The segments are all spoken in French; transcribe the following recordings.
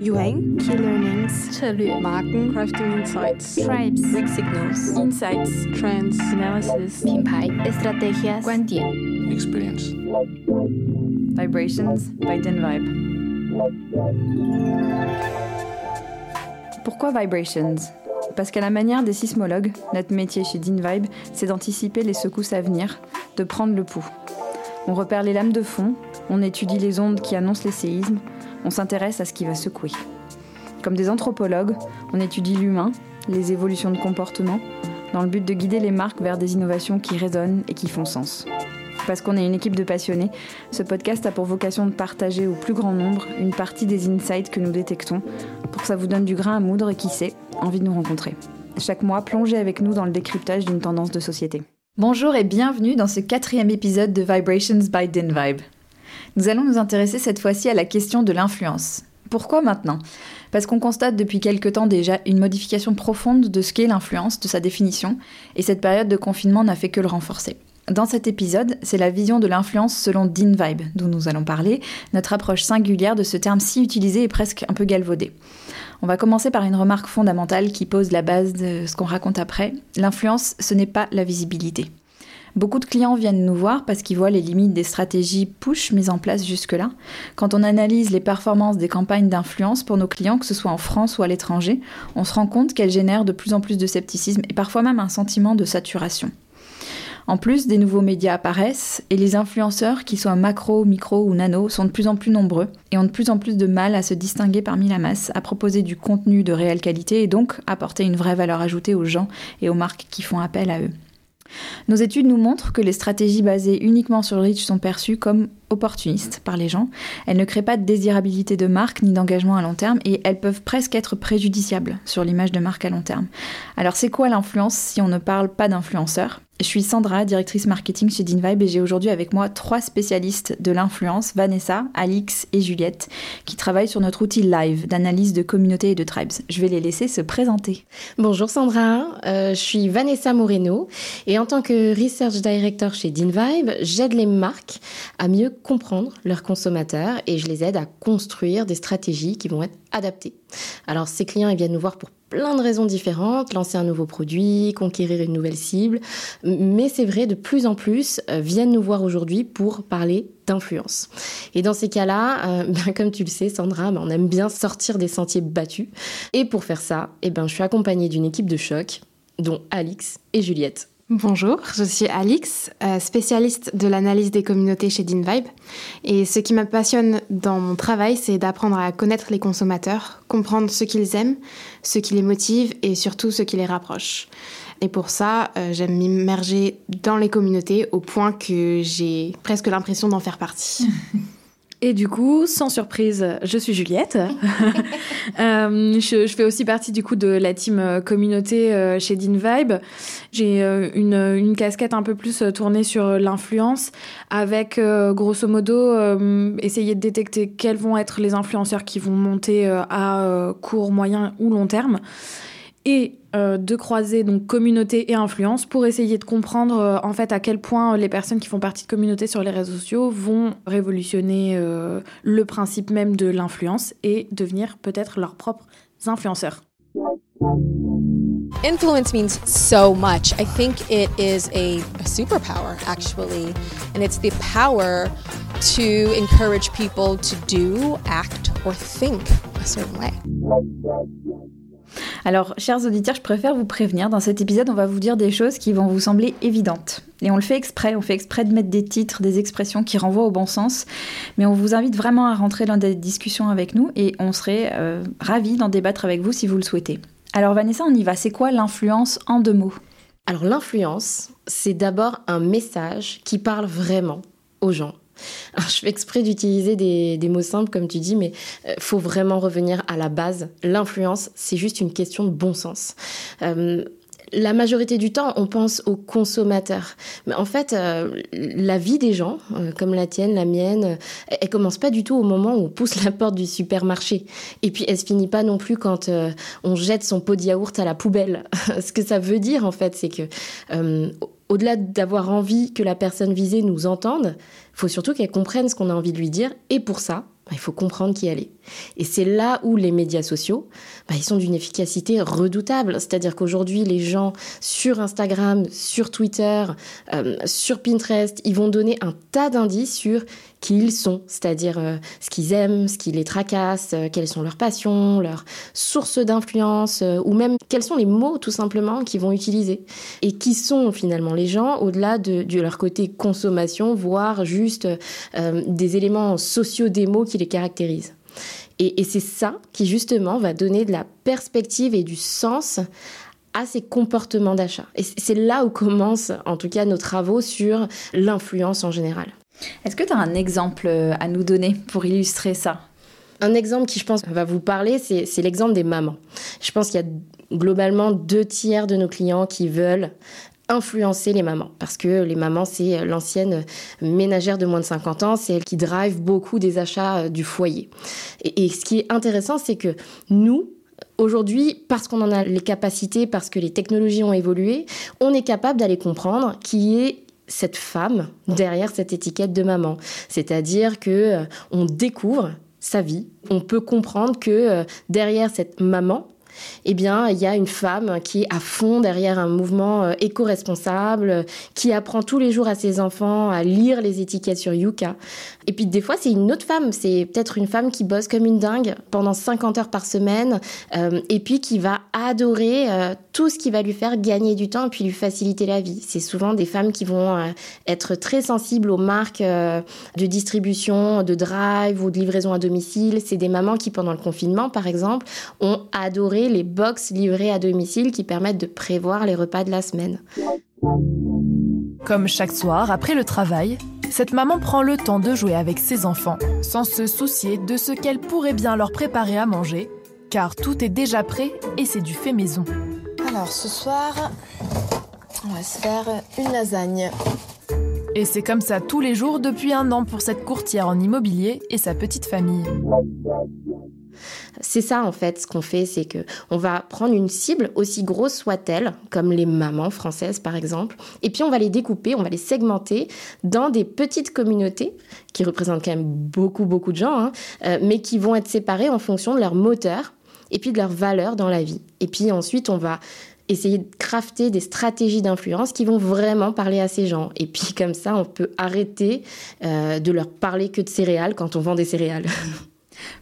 Yuang, Key Learnings, 策略 Marken, Crafting Insights, Tribes Weak Signals, Insights Trends, Analysis 品牌 Estrategias 观点 experience. Vibrations by Denvibe. Pourquoi Vibrations Parce qu'à la manière des sismologues, notre métier chez Denvibe, c'est d'anticiper les secousses à venir, de prendre le pouls. On repère les lames de fond, on étudie les ondes qui annoncent les séismes, on s'intéresse à ce qui va secouer. Comme des anthropologues, on étudie l'humain, les évolutions de comportement, dans le but de guider les marques vers des innovations qui résonnent et qui font sens. Parce qu'on est une équipe de passionnés, ce podcast a pour vocation de partager au plus grand nombre une partie des insights que nous détectons pour que ça vous donne du grain à moudre et qui sait, envie de nous rencontrer. Chaque mois, plongez avec nous dans le décryptage d'une tendance de société. Bonjour et bienvenue dans ce quatrième épisode de Vibrations by Denvibe. Nous allons nous intéresser cette fois-ci à la question de l'influence. Pourquoi maintenant? Parce qu'on constate depuis quelque temps déjà une modification profonde de ce qu'est l'influence, de sa définition, et cette période de confinement n'a fait que le renforcer. Dans cet épisode, c'est la vision de l'influence selon Dean Vibe dont nous allons parler, notre approche singulière de ce terme si utilisé et presque un peu galvaudé. On va commencer par une remarque fondamentale qui pose la base de ce qu'on raconte après. L'influence, ce n'est pas la visibilité. Beaucoup de clients viennent nous voir parce qu'ils voient les limites des stratégies push mises en place jusque-là. Quand on analyse les performances des campagnes d'influence pour nos clients, que ce soit en France ou à l'étranger, on se rend compte qu'elles génèrent de plus en plus de scepticisme et parfois même un sentiment de saturation. En plus, des nouveaux médias apparaissent et les influenceurs, qu'ils soient macro, micro ou nano, sont de plus en plus nombreux et ont de plus en plus de mal à se distinguer parmi la masse, à proposer du contenu de réelle qualité et donc apporter une vraie valeur ajoutée aux gens et aux marques qui font appel à eux. Nos études nous montrent que les stratégies basées uniquement sur le reach sont perçues comme opportunistes par les gens. Elles ne créent pas de désirabilité de marque ni d'engagement à long terme et elles peuvent presque être préjudiciables sur l'image de marque à long terme. Alors c'est quoi l'influence si on ne parle pas d'influenceurs? Je suis Sandra, directrice marketing chez Dinvibe et j'ai aujourd'hui avec moi trois spécialistes de l'influence, Vanessa, Alix et Juliette, qui travaillent sur notre outil live d'analyse de communautés et de tribes. Je vais les laisser se présenter. Bonjour Sandra, euh, je suis Vanessa Moreno et en tant que Research Director chez Dinvibe, j'aide les marques à mieux comprendre leurs consommateurs et je les aide à construire des stratégies qui vont être adaptées. Alors ces clients, ils viennent nous voir pour plein de raisons différentes, lancer un nouveau produit, conquérir une nouvelle cible, mais c'est vrai, de plus en plus euh, viennent nous voir aujourd'hui pour parler d'influence. Et dans ces cas-là, euh, ben, comme tu le sais, Sandra, ben, on aime bien sortir des sentiers battus. Et pour faire ça, eh ben, je suis accompagnée d'une équipe de choc, dont Alix et Juliette. Bonjour, je suis Alix, euh, spécialiste de l'analyse des communautés chez DinVibe. Et ce qui me passionne dans mon travail, c'est d'apprendre à connaître les consommateurs, comprendre ce qu'ils aiment, ce qui les motive et surtout ce qui les rapproche. Et pour ça, euh, j'aime m'immerger dans les communautés au point que j'ai presque l'impression d'en faire partie. Et du coup, sans surprise, je suis Juliette. euh, je, je, fais aussi partie du coup de la team euh, communauté euh, chez DinVibe. J'ai une, une, casquette un peu plus tournée sur l'influence, avec grosso modo essayer de détecter quels vont être les influenceurs qui vont monter à court, moyen ou long terme et euh, de croiser donc communauté et influence pour essayer de comprendre euh, en fait à quel point les personnes qui font partie de communauté sur les réseaux sociaux vont révolutionner euh, le principe même de l'influence et devenir peut-être leurs propres influenceurs. Influence means so much. I think it is a superpower, actually. And it's the power to encourage people to do, act, or think a certain way. Alors, chers auditeurs, je préfère vous prévenir, dans cet épisode, on va vous dire des choses qui vont vous sembler évidentes. Et on le fait exprès, on fait exprès de mettre des titres, des expressions qui renvoient au bon sens, mais on vous invite vraiment à rentrer dans des discussions avec nous et on serait euh, ravis d'en débattre avec vous si vous le souhaitez. Alors Vanessa, on y va. C'est quoi l'influence en deux mots? Alors l'influence, c'est d'abord un message qui parle vraiment aux gens je fais exprès d'utiliser des, des, mots simples, comme tu dis, mais euh, faut vraiment revenir à la base. L'influence, c'est juste une question de bon sens. Euh, la majorité du temps, on pense aux consommateurs. Mais en fait, euh, la vie des gens, euh, comme la tienne, la mienne, euh, elle, commence pas du tout au moment où on pousse la porte du supermarché. Et puis, elle se finit pas non plus quand on jette son pot de yaourt à la poubelle. Ce que ça veut dire, en fait, c'est que au-delà d'avoir envie que la personne visée nous entende, faut surtout qu'elle comprenne ce qu'on a envie de lui dire. Et pour ça, il faut comprendre qui elle est. Et c'est là où les médias sociaux, bah, ils sont d'une efficacité redoutable. C'est-à-dire qu'aujourd'hui, les gens sur Instagram, sur Twitter, euh, sur Pinterest, ils vont donner un tas d'indices sur qui ils sont, c'est-à-dire euh, ce qu'ils aiment, ce qui les tracasse, euh, quelles sont leurs passions, leurs sources d'influence, ou même quels sont les mots tout simplement qu'ils vont utiliser. Et qui sont finalement les gens au-delà de, leur côté consommation, voire juste des éléments sociaux des mots qui les caractérisent. Et c'est ça qui justement va donner de la perspective et du sens à ces comportements d'achat. Et c'est là où commencent en tout cas nos travaux sur l'influence en général. Est-ce que tu as un exemple à nous donner pour illustrer ça? Un exemple qui, je pense, va vous parler, c'est l'exemple des mamans. Je pense qu'il y a globalement deux tiers de nos clients qui veulent influencer les mamans parce que les mamans c'est l'ancienne ménagère de moins de 50 ans, c'est elle qui drive beaucoup des achats euh, du foyer. Et, et ce qui est intéressant c'est que nous Aujourd'hui, parce qu'on en a les capacités, parce que les technologies ont évolué, on est capable d'aller comprendre qui est cette femme derrière cette étiquette de maman. C'est-à-dire que euh, on découvre sa vie, on peut comprendre que euh, derrière cette maman, eh bien, il y a une femme qui est à fond derrière un mouvement euh, éco-responsable, qui apprend tous les jours à ses enfants à lire les étiquettes sur Yuka. Et puis, des fois, c'est une autre femme. C'est peut-être une femme qui bosse comme une dingue pendant 50 heures par semaine, euh, et puis qui va adorer euh, tout ce qui va lui faire gagner du temps et puis lui faciliter la vie. C'est souvent des femmes qui vont être très sensibles aux marques de distribution, de drive ou de livraison à domicile. C'est des mamans qui, pendant le confinement, par exemple, ont adoré les box livrées à domicile qui permettent de prévoir les repas de la semaine. Comme chaque soir, après le travail, cette maman prend le temps de jouer avec ses enfants, sans se soucier de ce qu'elle pourrait bien leur préparer à manger, car tout est déjà prêt et c'est du fait maison. Alors ce soir, on va se faire une lasagne. Et c'est comme ça tous les jours depuis un an pour cette courtière en immobilier et sa petite famille. C'est ça en fait ce qu'on fait, c'est que on va prendre une cible aussi grosse soit-elle, comme les mamans françaises par exemple, et puis on va les découper, on va les segmenter dans des petites communautés qui représentent quand même beaucoup beaucoup de gens, hein, euh, mais qui vont être séparées en fonction de leur moteur et puis de leur valeur dans la vie. Et puis ensuite on va essayer de crafter des stratégies d'influence qui vont vraiment parler à ces gens. Et puis comme ça, on peut arrêter euh, de leur parler que de céréales quand on vend des céréales.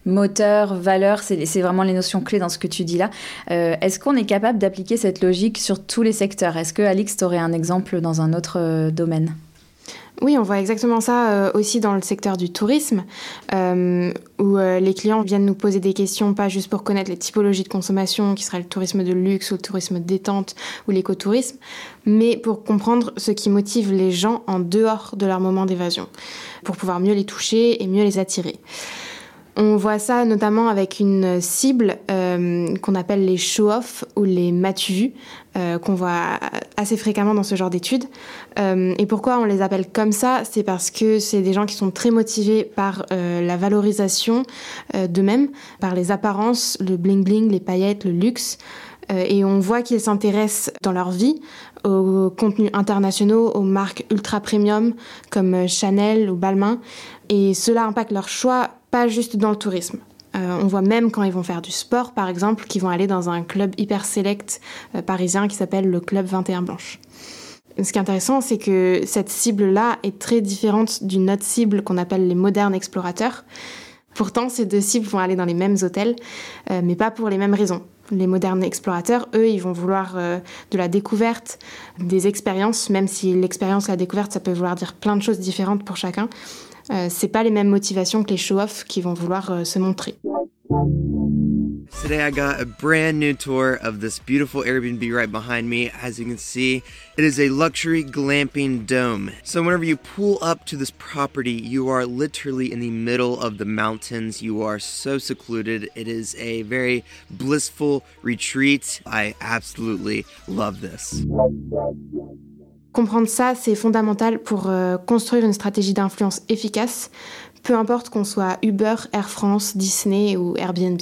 moteur, valeur, c'est vraiment les notions clés dans ce que tu dis là. Euh, est-ce qu'on est capable d'appliquer cette logique sur tous les secteurs? Est-ce que Alix, tu aurais un exemple dans un autre euh, domaine? Oui, on voit exactement ça euh, aussi dans le secteur du tourisme, où les clients viennent nous poser des questions, pas juste pour connaître les typologies de consommation, qui seraient le tourisme de luxe ou le tourisme détente ou l'écotourisme, mais pour comprendre ce qui motive les gens en dehors de leur moment d'évasion, pour pouvoir mieux les toucher et mieux les attirer. On voit ça notamment avec une cible euh, qu'on appelle les show-off ou les matu euh, qu'on voit assez fréquemment dans ce genre d'études. Euh, et pourquoi on les appelle comme ça? C'est parce que c'est des gens qui sont très motivés par euh, la valorisation d'eux-mêmes, par les apparences, le bling-bling, les paillettes, le luxe. Et on voit qu'ils s'intéressent dans leur vie aux contenus internationaux, aux marques ultra premium comme Chanel ou Balmain. Et cela impacte leur choix pas juste dans le tourisme. Euh, on voit même quand ils vont faire du sport, par exemple, qu'ils vont aller dans un club hyper select euh, parisien qui s'appelle le Club 21 Blanche. Ce qui est intéressant, c'est que cette cible-là est très différente d'une autre cible qu'on appelle les modernes explorateurs. Pourtant, ces deux cibles vont aller dans les mêmes hôtels, euh, mais pas pour les mêmes raisons. Les modernes explorateurs, eux, ils vont vouloir euh, de la découverte, des expériences, même si l'expérience, la découverte, ça peut vouloir dire plein de choses différentes pour chacun. Euh, c'est pas les mêmes motivations que les show-off qui vont vouloir euh, se montrer. Today I got a brand new tour of this beautiful Airbnb right behind me. As you can see, it is a luxury glamping dome. So whenever you pull up to this property, you are literally in the middle of the mountains. You are so secluded. It is a very blissful retreat. I absolutely love this. Comprendre ça, c'est fondamental pour euh, construire une stratégie d'influence efficace, peu importe qu'on soit Uber, Air France, Disney ou Airbnb.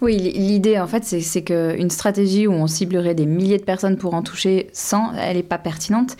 Oui, l'idée en fait, c'est qu'une stratégie où on ciblerait des milliers de personnes pour en toucher 100, elle n'est pas pertinente.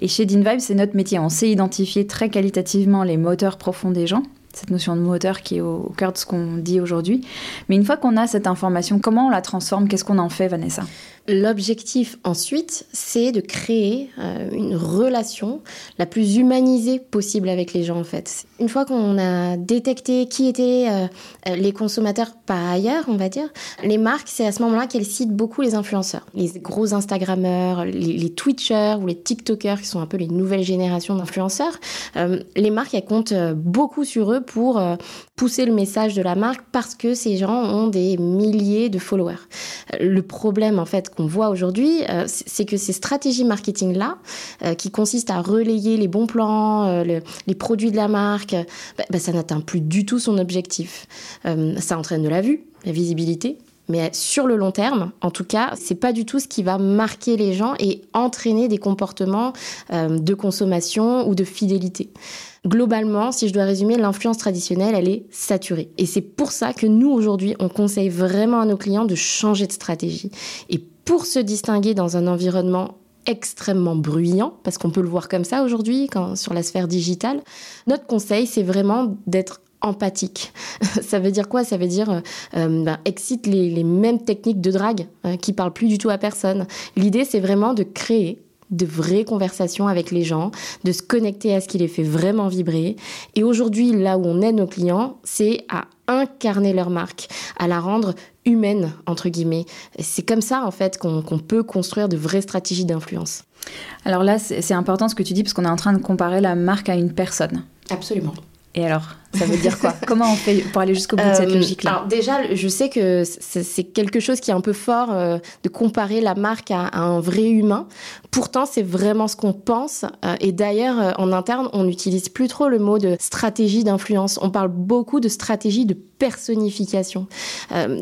Et chez DinVibe, c'est notre métier. On sait identifier très qualitativement les moteurs profonds des gens cette notion de moteur qui est au, cœur de ce qu'on dit aujourd'hui. Mais une fois qu'on a cette information, comment on la transforme? Qu'est-ce qu'on en fait, Vanessa? L'objectif ensuite, c'est de créer euh, une relation la plus humanisée possible avec les gens en fait. Une fois qu'on a détecté qui étaient euh, les consommateurs par ailleurs, on va dire, les marques, c'est à ce moment-là qu'elles citent beaucoup les influenceurs, les gros Instagrammeurs, les, Twitchers ou les TikTokers qui sont un peu les nouvelles générations d'influenceurs. Euh, les marques, elles comptent beaucoup sur eux pour pousser le message de la marque parce que ces gens ont des milliers de followers. Le problème en fait qu'on voit aujourd'hui, euh, c'est que ces stratégies marketing-là, euh, qui consistent à relayer les bons plans, euh, les produits de la marque, bah, bah, ça n'atteint plus du tout son objectif. ça entraîne de la vue, la visibilité, mais sur le long terme, en tout cas, c'est pas du tout ce qui va marquer les gens et entraîner des comportements de consommation ou de fidélité. Globalement, si je dois résumer, l'influence traditionnelle, elle est saturée. Et c'est pour ça que nous, aujourd'hui, on conseille vraiment à nos clients de changer de stratégie. Et pour se distinguer dans un environnement extrêmement bruyant, parce qu'on peut le voir comme ça aujourd'hui sur la sphère digitale, notre conseil, c'est vraiment d'être empathique. ça veut dire quoi? Ça veut dire euh, euh, ben, excite les, mêmes techniques de drague hein, qui parlent plus du tout à personne. L'idée, c'est vraiment de créer de vraies conversations avec les gens, de se connecter à ce qui les fait vraiment vibrer. Et aujourd'hui, là où on aide nos clients, c'est à incarner leur marque, à la rendre humaine, entre guillemets. C'est comme ça, en fait, qu'on peut construire de vraies stratégies d'influence. Alors là, c'est important ce que tu dis, parce qu'on est en train de comparer la marque à une personne. Absolument. Et alors, ça veut dire quoi? Comment on fait pour aller jusqu'au bout de cette euh, logique-là? Alors déjà, je sais que c'est quelque chose qui est un peu fort euh, de comparer la marque à, un vrai humain. Pourtant, c'est vraiment ce qu'on pense. Euh, et d'ailleurs, en interne, on n'utilise plus trop le mot de stratégie d'influence. On parle beaucoup de stratégie de personnification.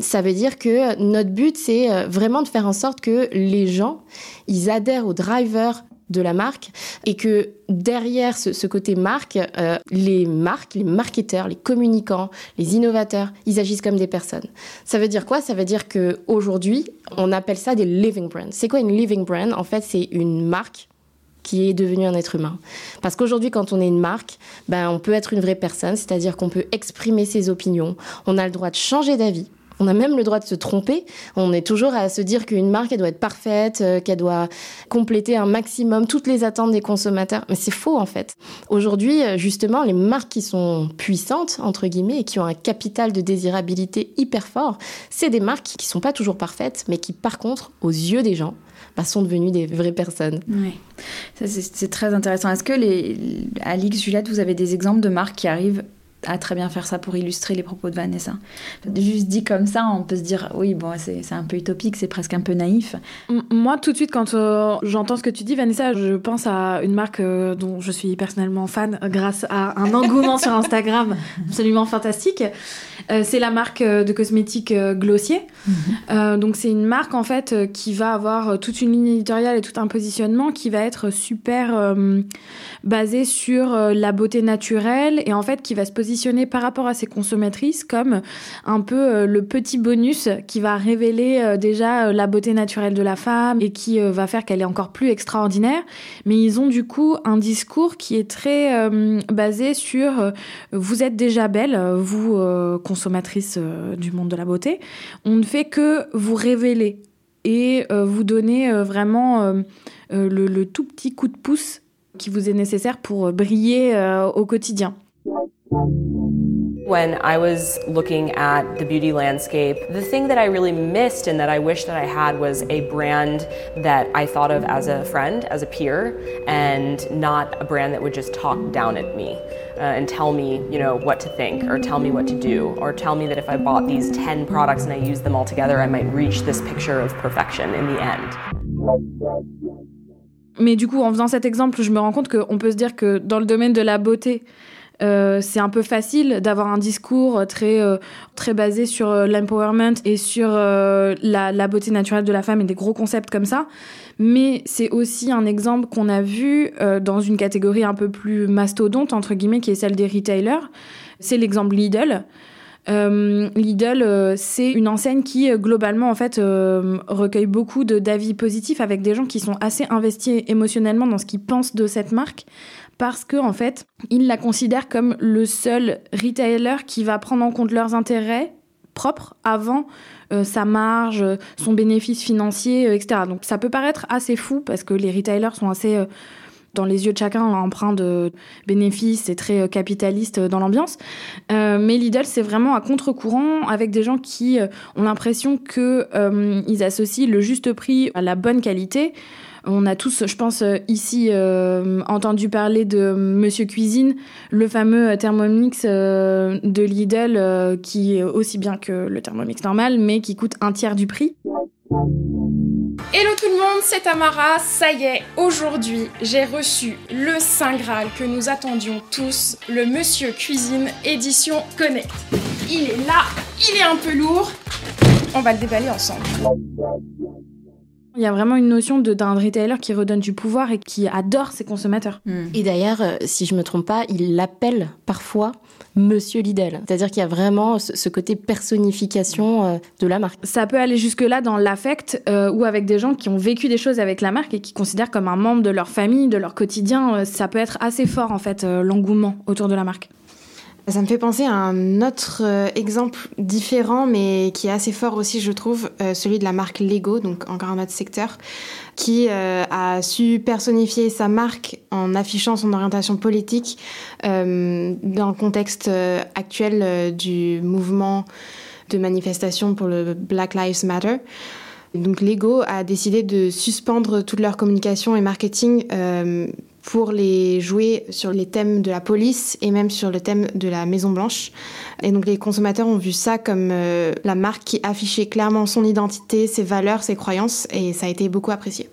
ça veut dire que notre but, c'est vraiment de faire en sorte que les gens, ils adhèrent au driver de la marque et que derrière ce, côté marque, euh, les marques, les marketeurs, les communicants, les innovateurs, ils agissent comme des personnes. Ça veut dire quoi? Ça veut dire que aujourd'hui, on appelle ça des living brands. C'est quoi une living brand? En fait, c'est une marque qui est devenue un être humain. Parce qu'aujourd'hui, quand on est une marque, ben, on peut être une vraie personne, c'est-à-dire qu'on peut exprimer ses opinions, on a le droit de changer d'avis, on a même le droit de se tromper. On est toujours à se dire qu'une marque, elle doit être parfaite, euh, qu'elle doit compléter un maximum toutes les attentes des consommateurs. Mais c'est faux, en fait. Aujourd'hui, euh, justement, les marques qui sont puissantes, entre guillemets, et qui ont un capital de désirabilité hyper fort, c'est des marques qui sont pas toujours parfaites, mais qui, par contre, aux yeux des gens, bah, sont devenues des vraies personnes. Oui, c'est très intéressant. Est-ce que, les, Alix, Juliette, vous avez des exemples de marques qui arrivent à très bien faire ça pour illustrer les propos de Vanessa. Juste dit comme ça, on peut se dire, oui, bon, c'est un peu utopique, c'est presque un peu naïf. moi, tout de suite, quand euh, j'entends ce que tu dis, Vanessa, je pense à une marque euh, dont je suis personnellement fan grâce à un engouement sur Instagram absolument fantastique. Euh, c'est la marque de cosmétiques Glossier. Mhm. donc, c'est une marque, en fait, qui va avoir toute une ligne éditoriale et tout un positionnement qui va être super basé sur la beauté naturelle et en fait qui va se par rapport à ses consommatrices comme un peu euh, le petit bonus qui va révéler euh, déjà euh, la beauté naturelle de la femme et qui va faire qu'elle est encore plus extraordinaire. Mais ils ont du coup un discours qui est très basé sur vous êtes déjà belle, vous consommatrices du monde de la beauté. On ne fait que vous révéler et vous donner vraiment le, tout petit coup de pouce qui vous est nécessaire pour briller au quotidien. When I was looking at the beauty landscape, the thing that I really missed and that I wish that I had was a brand that I thought of as a friend, as a peer, and not a brand that would just talk down at me. Uh, and tell me, you know, what to think, or tell me what to do, or tell me that if I bought these 10 products and I used them all together, I might reach this picture of perfection in the end. Mais du coup, en faisant cet exemple, je me rends compte qu'on peut se dire que dans le domaine de la beauté, euh, c'est un peu facile d'avoir un discours très, euh, très basé sur euh, l'empowerment et sur la, beauté naturelle de la femme et des gros concepts comme ça. Mais c'est aussi un exemple qu'on a vu dans une catégorie un peu plus mastodonte, entre guillemets, qui est celle des retailers. C'est l'exemple Lidl. Euh, Lidl, euh, c'est une enseigne qui euh, globalement en fait recueille beaucoup d'avis positifs avec des gens qui sont assez investis émotionnellement dans ce qu'ils pensent de cette marque parce que en fait, ils la considèrent comme le seul retailer qui va prendre en compte leurs intérêts propres avant sa marge, son bénéfice financier, etc. Donc ça peut paraître assez fou parce que les retailers sont assez dans les yeux de chacun empreint de bénéfices et très euh, capitaliste euh, dans l'ambiance. Euh, mais Lidl, c'est vraiment à contre-courant avec des gens qui ont l'impression qu'ils associent le juste prix à la bonne qualité. On a tous, je pense, ici entendu parler de Monsieur Cuisine, le fameux Thermomix de Lidl qui est aussi bien que le Thermomix normal, mais qui coûte un tiers du prix. Hello tout le monde, c'est Tamara. Ça y est, aujourd'hui, j'ai reçu le Saint Graal que nous attendions tous, le Monsieur Cuisine édition Connect. Il est là, il est un peu lourd. On va le déballer ensemble. Il y a vraiment une notion d'un retailer qui redonne du pouvoir et qui adore ses consommateurs. Et d'ailleurs, euh, si je me trompe pas, il l'appelle parfois Monsieur Lidl. C'est-à-dire qu'il y a vraiment ce côté personnification euh, de la marque. Ça peut aller jusque-là dans l'affect euh, ou avec des gens qui ont vécu des choses avec la marque et qui considèrent comme un membre de leur famille, de leur quotidien. Ça peut être assez fort en fait, l'engouement autour de la marque. Ça me fait penser à un autre euh, exemple différent, mais qui est assez fort aussi, je trouve, euh, celui de la marque Lego, donc encore un autre secteur, qui euh, a su personnifier sa marque en affichant son orientation politique dans le contexte actuel du mouvement de manifestation pour le Black Lives Matter. Donc Lego a décidé de suspendre toute leur communication et marketing pour les jouer sur les thèmes de la police et même sur le thème de la Maison Blanche. Et donc les consommateurs ont vu ça comme euh, la marque qui affichait clairement son identité, ses valeurs, ses croyances, et ça a été beaucoup apprécié.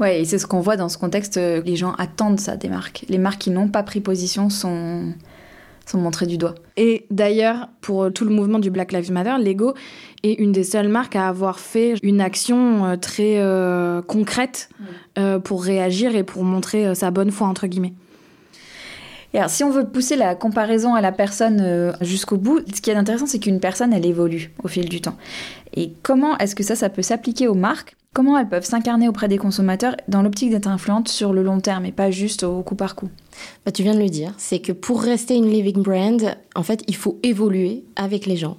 Ouais, et c'est ce qu'on voit dans ce contexte, euh, les gens attendent ça des marques. Les marques qui n'ont pas pris position sont sont montrées du doigt. Et d'ailleurs, pour tout le mouvement du Black Lives Matter, Lego est une des seules marques à avoir fait une action euh, très euh, concrète euh, pour réagir et pour montrer sa bonne foi, entre guillemets. Et alors, si on veut pousser la comparaison à la personne jusqu'au bout, ce qui est intéressant, c'est qu'une personne, elle évolue au fil du temps. Et comment est-ce que ça, ça peut s'appliquer aux marques Comment elles peuvent s'incarner auprès des consommateurs dans l'optique d'être influentes sur le long terme et pas juste au coup par coup? Bah, tu viens de le dire, c'est que pour rester une living brand, en fait, il faut évoluer avec les gens.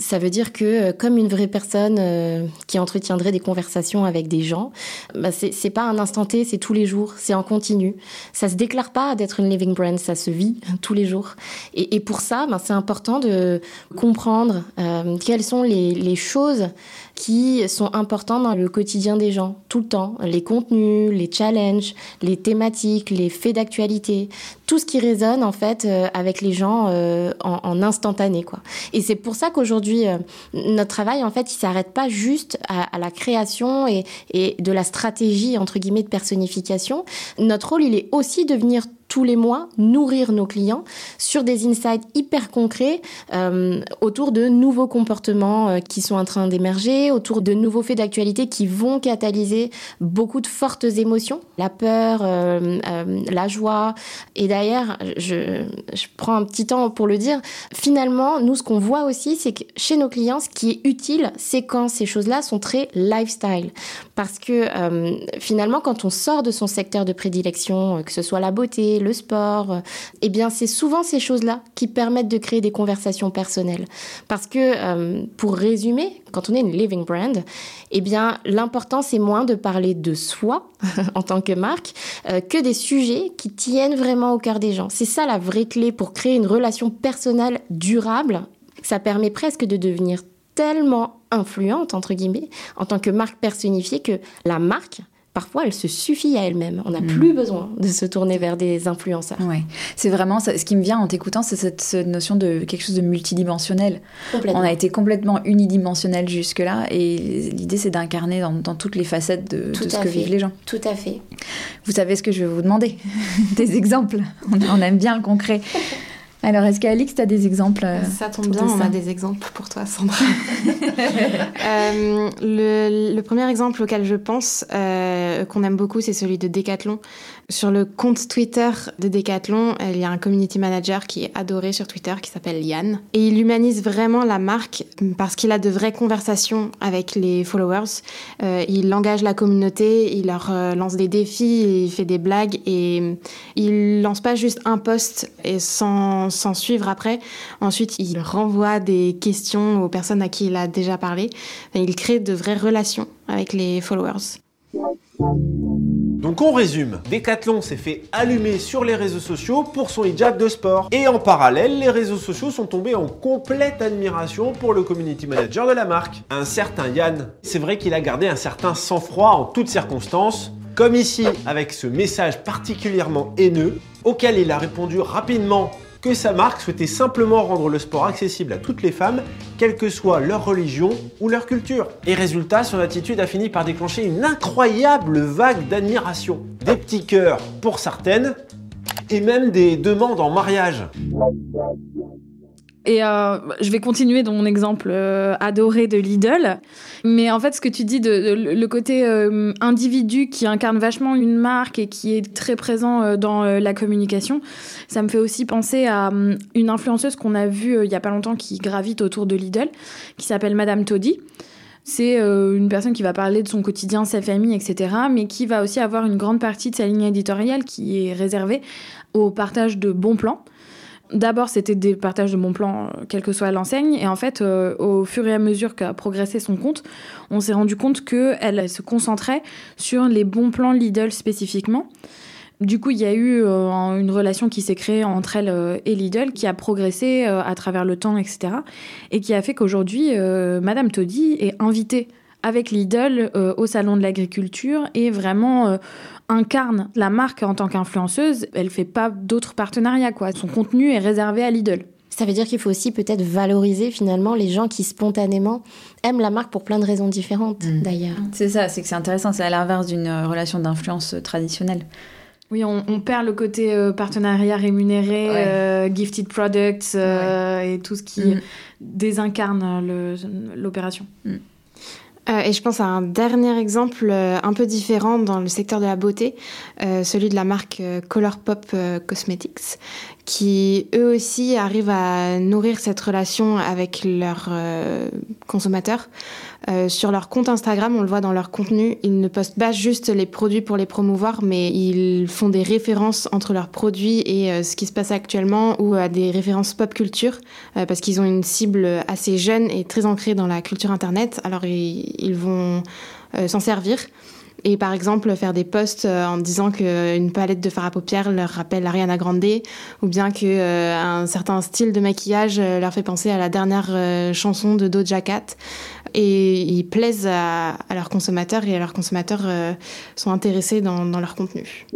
Ça veut dire que euh, comme une vraie personne euh, qui entretiendrait des conversations avec des gens, bah, c'est pas un instant T, c'est tous les jours, c'est en continu. Ça se déclare pas d'être une living brand, ça se vit tous les jours. Et, pour ça, bah, c'est important de comprendre euh, quelles sont les choses qui sont importants dans le quotidien des gens, tout le temps. Les contenus, les challenges, les thématiques, les faits d'actualité, tout ce qui résonne en fait euh, avec les gens euh, en, instantané quoi. Et c'est pour ça qu'aujourd'hui euh, notre travail en fait il s'arrête pas juste à, la création et, et de la stratégie entre guillemets de personnification. Notre rôle il est aussi de venir tous les mois nourrir nos clients sur des insights hyper concrets euh, autour de nouveaux comportements euh, qui sont en train d'émerger, autour de nouveaux faits d'actualité qui vont catalyser beaucoup de fortes émotions, la peur, euh, la joie. Et d'ailleurs, je, je prends un petit temps pour le dire, finalement, nous, ce qu'on voit aussi, c'est que chez nos clients, ce qui est utile, c'est quand ces choses-là sont très lifestyle. Parce que finalement, quand on sort de son secteur de prédilection, que ce soit la beauté, le sport. Eh bien, c'est souvent ces choses-là qui permettent de créer des conversations personnelles. Parce que, euh, pour résumer, quand on est une living brand, eh bien, l'important, c'est moins de parler de soi en tant que marque euh, que des sujets qui tiennent vraiment au cœur des gens. C'est ça la vraie clé pour créer une relation personnelle durable. Ça permet presque de devenir tellement influente, entre guillemets, en tant que marque personnifiée que la marque, parfois, elle se suffit à elle-même. On n'a plus besoin de se tourner vers des influenceurs. Ouais. C'est vraiment ça, ce qui me vient en t'écoutant, c'est cette, cette notion de quelque chose de multidimensionnel. On a été complètement unidimensionnel jusque-là, et l'idée c'est d'incarner dans, dans toutes les facettes de, Tout de ce que fait. vivent les gens. Tout à fait. Vous savez ce que je vais vous demander Des exemples. On, on aime bien le concret. Alors, est-ce qu'Alix, tu as des exemples euh, Ça tombe bien, on ça a des exemples pour toi, Sandra. Euh, le, le premier exemple auquel je pense, euh, qu'on aime beaucoup, c'est celui de Decathlon. Sur le compte Twitter de Decathlon, il y a un community manager qui est adoré sur Twitter, qui s'appelle Yann. Et il humanise vraiment la marque parce qu'il a de vraies conversations avec les followers. Euh, il engage la communauté, il leur lance des défis, il fait des blagues et il lance pas juste un post et sans, sans suivre après. Ensuite, il renvoie des questions aux personnes à qui il a déjà parlé. Il crée de vraies relations avec les followers. Donc on résume, Decathlon s'est fait allumer sur les réseaux sociaux pour son hijab de sport. Et en parallèle, les réseaux sociaux sont tombés en complète admiration pour le community manager de la marque, un certain Yann. C'est vrai qu'il a gardé un certain sang-froid en toutes circonstances, comme ici avec ce message particulièrement haineux, auquel il a répondu rapidement que sa marque souhaitait simplement rendre le sport accessible à toutes les femmes, quelle que soit leur religion ou leur culture. Et résultat, son attitude a fini par déclencher une incroyable vague d'admiration. Des petits cœurs pour certaines, et même des demandes en mariage. Et euh, je vais continuer dans mon exemple euh, adoré de Lidl. Mais en fait, ce que tu dis de, le côté euh, individu qui incarne vachement une marque et qui est très présent dans la communication, ça me fait aussi penser à une influenceuse qu'on a vue il y a pas longtemps qui gravite autour de Lidl, qui s'appelle Madame Toddy. C'est une personne qui va parler de son quotidien, sa famille, etc., mais qui va aussi avoir une grande partie de sa ligne éditoriale qui est réservée au partage de bons plans. D'abord, c'était des partages de bons plans, euh, quelle que soit l'enseigne. Et en fait, euh, au fur et à mesure qu'a progressé son compte, on s'est rendu compte qu'elle se concentrait sur les bons plans Lidl spécifiquement. Du coup, il y a eu euh, une relation qui s'est créée entre elle et Lidl, qui a progressé à travers le temps, etc. Et qui a fait qu'aujourd'hui, Madame Toddy est invitée avec Lidl au salon de l'agriculture et vraiment incarne la marque en tant qu'influenceuse. Elle fait pas d'autres partenariats, quoi. Son contenu est réservé à Lidl. Ça veut dire qu'il faut aussi peut-être valoriser finalement les gens qui spontanément aiment la marque pour plein de raisons différentes d'ailleurs. C'est ça, c'est que c'est intéressant, c'est à l'inverse d'une euh, relation d'influence euh, traditionnelle. Oui, on, on perd le côté euh, partenariat rémunéré, Ouais. euh, gifted products euh, et tout ce qui Mhm. désincarne l'opération. Euh, et je pense à un dernier exemple euh, un peu différent dans le secteur de la beauté, euh, celui de la marque Colourpop Cosmetics, qui eux aussi arrivent à nourrir cette relation avec leurs consommateurs. Euh, sur leur compte Instagram, on le voit dans leur contenu, ils ne postent pas juste les produits pour les promouvoir, mais ils font des références entre leurs produits et euh, ce qui se passe actuellement ou à des références pop culture, euh, parce qu'ils ont une cible assez jeune et très ancrée dans la culture internet. Alors ils, vont s'en servir. Et par exemple, faire des posts euh, en disant qu'une palette de fard à paupières leur rappelle Ariana Grande, ou bien qu'un certain style de maquillage euh, leur fait penser à la dernière euh, chanson de Doja Cat. Et ils plaisent à, à leurs consommateurs et leurs consommateurs euh, sont intéressés dans, dans leur contenu.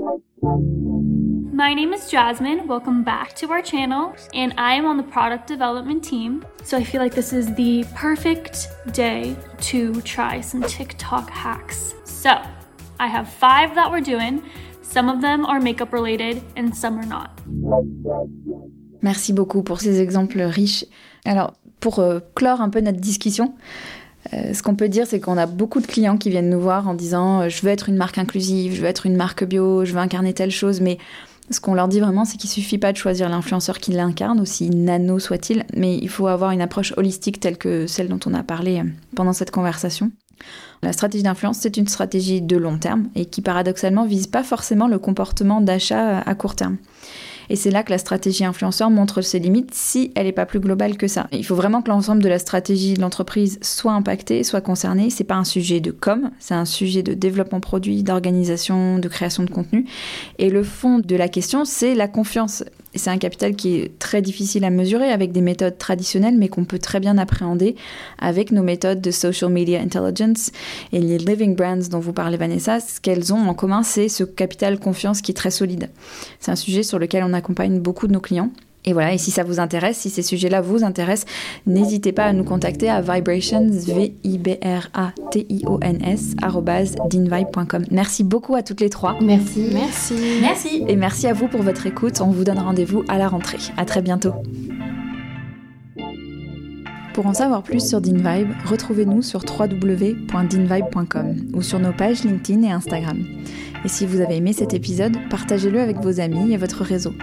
My name is Jasmine. Welcome back to our channel, and I am on the product development team. So I feel like this is the perfect day to try some TikTok hacks. So I have five that we're doing. Some of them are makeup related, and some are not. Merci beaucoup pour ces exemples riches. Alors, pour euh, clore un peu notre discussion, euh, ce qu'on peut dire, c'est qu'on a beaucoup de clients qui viennent nous voir en disant euh, je veux être une marque inclusive, je veux être une marque bio, je veux incarner telle chose, mais ce qu'on leur dit vraiment, c'est qu'il suffit pas de choisir l'influenceur qui l'incarne, aussi nano soit-il, mais il faut avoir une approche holistique telle que celle dont on a parlé pendant cette conversation. La stratégie d'influence, c'est une stratégie de long terme et qui paradoxalement vise pas forcément le comportement d'achat à court terme. Et c'est là que la stratégie influenceur montre ses limites si elle n'est pas plus globale que ça. Il faut vraiment que l'ensemble de la stratégie de l'entreprise soit impacté, soit concerné. C'est pas un sujet de com, c'est un sujet de développement produit, d'organisation, de création de contenu. Et le fond de la question, c'est la confiance. C'est un capital qui est très difficile à mesurer avec des méthodes traditionnelles, mais qu'on peut très bien appréhender avec nos méthodes de social media intelligence et les living brands dont vous parlez Vanessa. Ce qu'elles ont en commun, c'est ce capital confiance qui est très solide. C'est un sujet sur lequel on accompagne beaucoup de nos clients. Et voilà, et si ça vous intéresse, si ces sujets-là vous intéressent, n'hésitez pas à nous contacter à vibrations, v i b r a t i o n s dinvibe.com. Merci beaucoup à toutes les trois. Merci. Merci. Merci. Et merci à vous pour votre écoute. On vous donne rendez-vous à la rentrée. À très bientôt. Pour en savoir plus sur DinVibe, retrouvez-nous sur www.dinvibe.com ou sur nos pages LinkedIn et Instagram. Et si vous avez aimé cet épisode, partagez-le avec vos amis et votre réseau.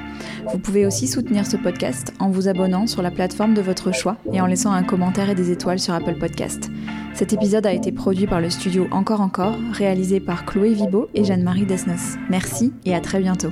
Vous pouvez aussi soutenir ce podcast en vous abonnant sur la plateforme de votre choix et en laissant un commentaire et des étoiles sur Apple Podcast. Cet épisode a été produit par le studio Encore Encore, réalisé par Chloé Vibo et Jeanne-Marie Desnos. Merci et à très bientôt.